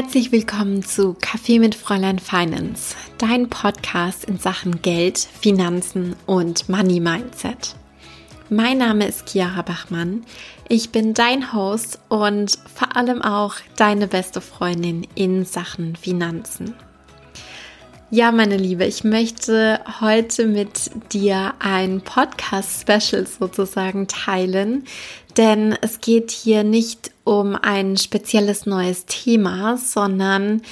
Herzlich willkommen zu Kaffee mit Fräulein Finance, dein Podcast in Sachen Geld, Finanzen und Money Mindset. Mein Name ist Chiara Bachmann. Ich bin dein Host und vor allem auch deine beste Freundin in Sachen Finanzen. Ja, meine Liebe, ich möchte heute mit dir ein Podcast-Special sozusagen teilen, denn es geht hier nicht um ein spezielles neues Thema, sondern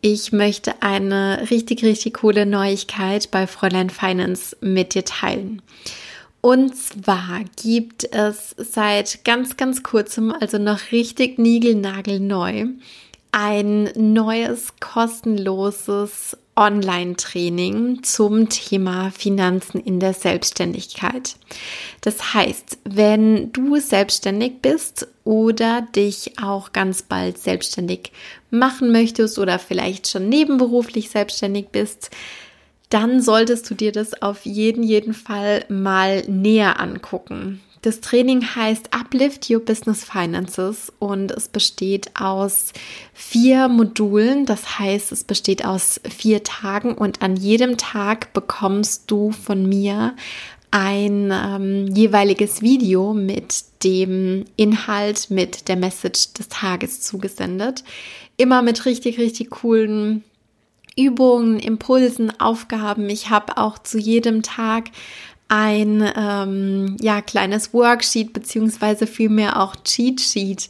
ich möchte eine richtig, richtig coole Neuigkeit bei Fräulein Finance mit dir teilen. Und zwar gibt es seit ganz, ganz kurzem, also noch richtig niegelnagelneu, ein neues kostenloses Online-Training zum Thema Finanzen in der Selbstständigkeit. Das heißt, wenn du selbstständig bist oder dich auch ganz bald selbstständig machen möchtest oder vielleicht schon nebenberuflich selbstständig bist, dann solltest du dir das auf jeden, jeden Fall mal näher angucken. Das Training heißt Uplift Your Business Finances und es besteht aus vier Modulen. Das heißt, es besteht aus vier Tagen und an jedem Tag bekommst du von mir ein ähm, jeweiliges Video mit dem Inhalt, mit der Message des Tages zugesendet. Immer mit richtig, richtig coolen Übungen, Impulsen, Aufgaben. Ich habe auch zu jedem Tag ein ähm, ja, kleines Worksheet beziehungsweise vielmehr auch Cheat Sheet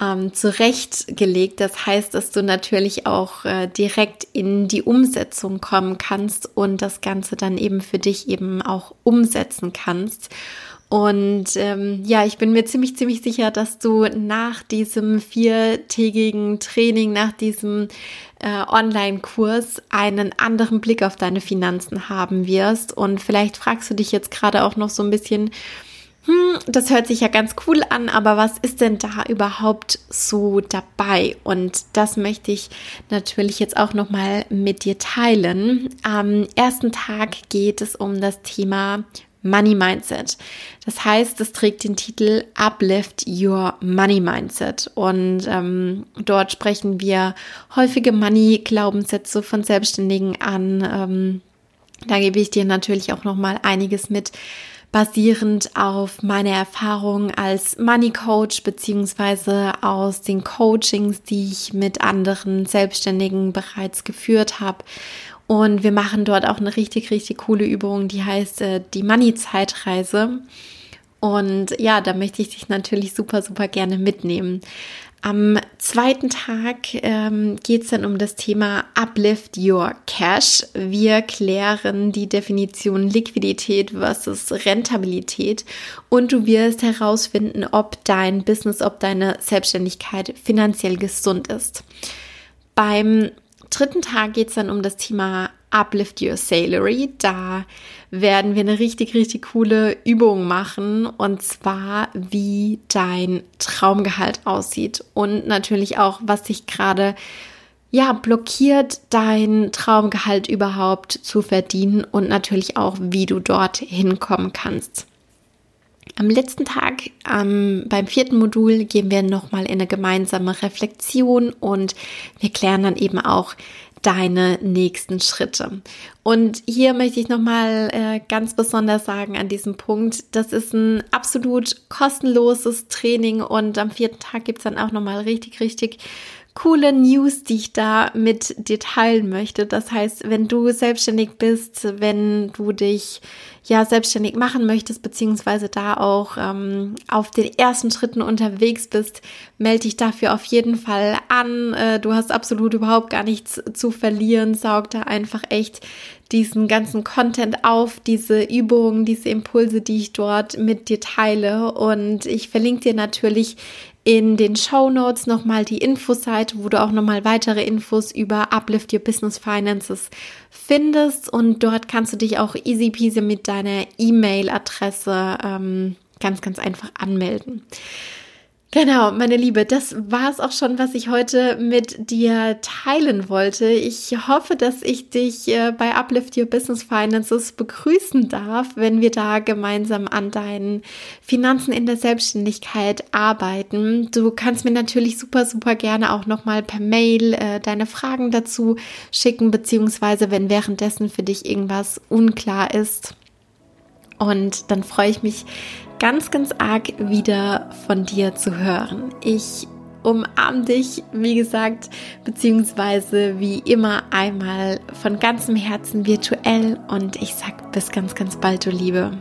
ähm, zurechtgelegt. Das heißt, dass du natürlich auch äh, direkt in die Umsetzung kommen kannst und das Ganze dann eben für dich eben auch umsetzen kannst. Und ähm, ja, ich bin mir ziemlich, ziemlich sicher, dass du nach diesem viertägigen Training, nach diesem äh, Online-Kurs einen anderen Blick auf deine Finanzen haben wirst. Und vielleicht fragst du dich jetzt gerade auch noch so ein bisschen, hm, das hört sich ja ganz cool an, aber was ist denn da überhaupt so dabei? Und das möchte ich natürlich jetzt auch nochmal mit dir teilen. Am ersten Tag geht es um das Thema Money Mindset. Das heißt, es trägt den Titel Uplift Your Money Mindset. Und ähm, dort sprechen wir häufige Money-Glaubenssätze von Selbstständigen an. Ähm, da gebe ich dir natürlich auch noch mal einiges mit, basierend auf meiner Erfahrung als Money Coach beziehungsweise aus den Coachings, die ich mit anderen Selbstständigen bereits geführt habe und wir machen dort auch eine richtig, richtig coole Übung, die heißt äh, die Money-Zeitreise. Und ja, da möchte ich dich natürlich super, super gerne mitnehmen. Am zweiten Tag ähm, geht es dann um das Thema Uplift Your Cash. Wir klären die Definition Liquidität versus Rentabilität und du wirst herausfinden, ob dein Business, ob deine Selbstständigkeit finanziell gesund ist. Beim dritten Tag geht es dann um das Thema Uplift Your Salary. Da werden wir eine richtig, richtig coole Übung machen und zwar, wie dein Traumgehalt aussieht und natürlich auch, was dich gerade ja, blockiert, dein Traumgehalt überhaupt zu verdienen und natürlich auch, wie du dort hinkommen kannst. Am letzten Tag, ähm, beim vierten Modul, gehen wir nochmal in eine gemeinsame Reflexion und wir klären dann eben auch deine nächsten Schritte. Und hier möchte ich nochmal äh, ganz besonders sagen an diesem Punkt, das ist ein absolut kostenloses Training und am vierten Tag gibt's dann auch nochmal richtig, richtig coole News, die ich da mit dir teilen möchte. Das heißt, wenn du selbstständig bist, wenn du dich ja selbstständig machen möchtest, beziehungsweise da auch ähm, auf den ersten Schritten unterwegs bist, melde dich dafür auf jeden Fall an. Äh, du hast absolut überhaupt gar nichts zu verlieren. Saug da einfach echt diesen ganzen Content auf, diese Übungen, diese Impulse, die ich dort mit dir teile. Und ich verlinke dir natürlich in den Show Notes nochmal die Infoseite, wo du auch nochmal weitere Infos über Uplift Your Business Finances findest. Und dort kannst du dich auch easy peasy mit deiner E-Mail-Adresse ähm, ganz, ganz einfach anmelden. Genau, meine Liebe, das war es auch schon, was ich heute mit dir teilen wollte. Ich hoffe, dass ich dich äh, bei Uplift Your Business Finances begrüßen darf, wenn wir da gemeinsam an deinen Finanzen in der Selbstständigkeit arbeiten. Du kannst mir natürlich super, super gerne auch nochmal per Mail äh, deine Fragen dazu schicken, beziehungsweise wenn währenddessen für dich irgendwas unklar ist. Und dann freue ich mich ganz, ganz arg wieder von dir zu hören. Ich umarm dich, wie gesagt, beziehungsweise wie immer einmal von ganzem Herzen virtuell und ich sag bis ganz, ganz bald, du Liebe.